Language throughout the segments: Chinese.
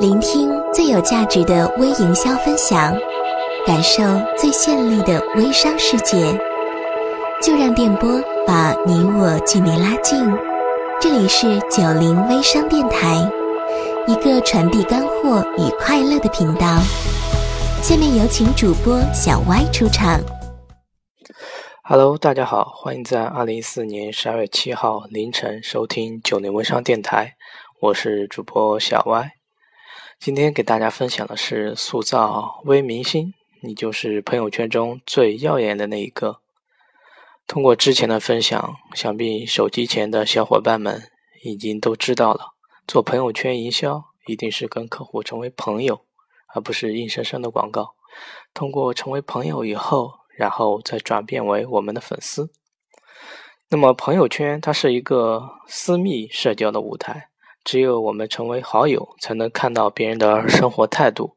聆听最有价值的微营销分享，感受最绚丽的微商世界，就让电波把你我距离拉近。这里是九零微商电台，一个传递干货与快乐的频道。下面有请主播小歪出场。Hello，大家好，欢迎在二零一四年十二月七号凌晨收听九零微商电台，我是主播小歪。今天给大家分享的是塑造微明星，你就是朋友圈中最耀眼的那一个。通过之前的分享，想必手机前的小伙伴们已经都知道了，做朋友圈营销一定是跟客户成为朋友，而不是硬生生的广告。通过成为朋友以后，然后再转变为我们的粉丝。那么朋友圈它是一个私密社交的舞台。只有我们成为好友，才能看到别人的生活态度，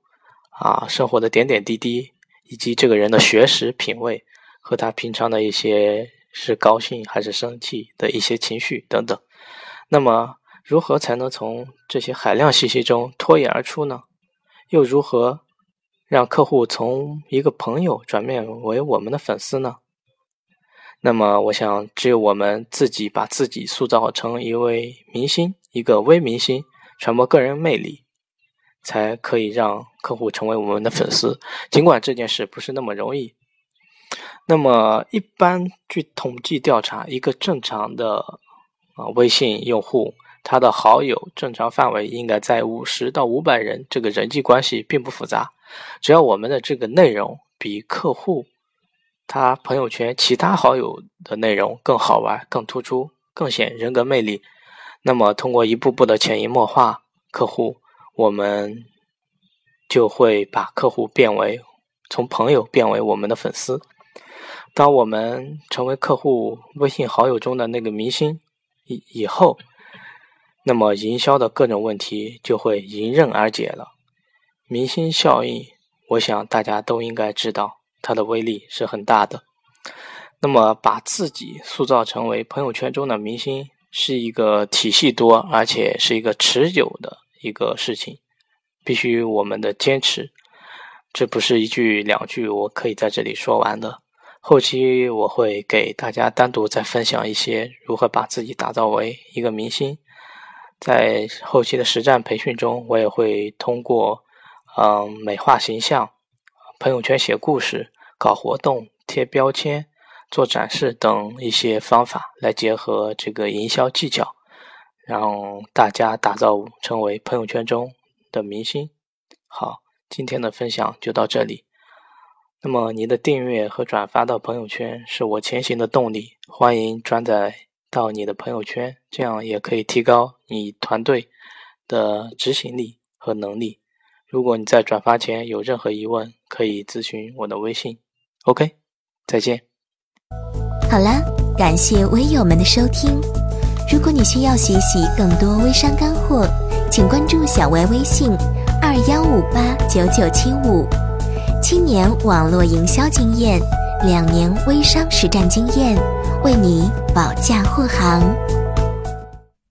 啊，生活的点点滴滴，以及这个人的学识品味和他平常的一些是高兴还是生气的一些情绪等等。那么，如何才能从这些海量信息中脱颖而出呢？又如何让客户从一个朋友转变为我们的粉丝呢？那么，我想，只有我们自己把自己塑造成一位明星，一个微明星，传播个人魅力，才可以让客户成为我们的粉丝。尽管这件事不是那么容易。那么，一般据统计调查，一个正常的啊微信用户，他的好友正常范围应该在五十到五百人，这个人际关系并不复杂。只要我们的这个内容比客户。他朋友圈其他好友的内容更好玩、更突出、更显人格魅力。那么，通过一步步的潜移默化，客户我们就会把客户变为从朋友变为我们的粉丝。当我们成为客户微信好友中的那个明星以以后，那么营销的各种问题就会迎刃而解了。明星效应，我想大家都应该知道。它的威力是很大的。那么，把自己塑造成为朋友圈中的明星，是一个体系多，而且是一个持久的一个事情，必须我们的坚持。这不是一句两句我可以在这里说完的。后期我会给大家单独再分享一些如何把自己打造为一个明星。在后期的实战培训中，我也会通过嗯美化形象。朋友圈写故事、搞活动、贴标签、做展示等一些方法，来结合这个营销技巧，让大家打造成为朋友圈中的明星。好，今天的分享就到这里。那么，你的订阅和转发到朋友圈是我前行的动力，欢迎转载到你的朋友圈，这样也可以提高你团队的执行力和能力。如果你在转发前有任何疑问，可以咨询我的微信。OK，再见。好了，感谢微友们的收听。如果你需要学习更多微商干货，请关注小歪微信二幺五八九九七五。七年网络营销经验，两年微商实战经验，为你保驾护航。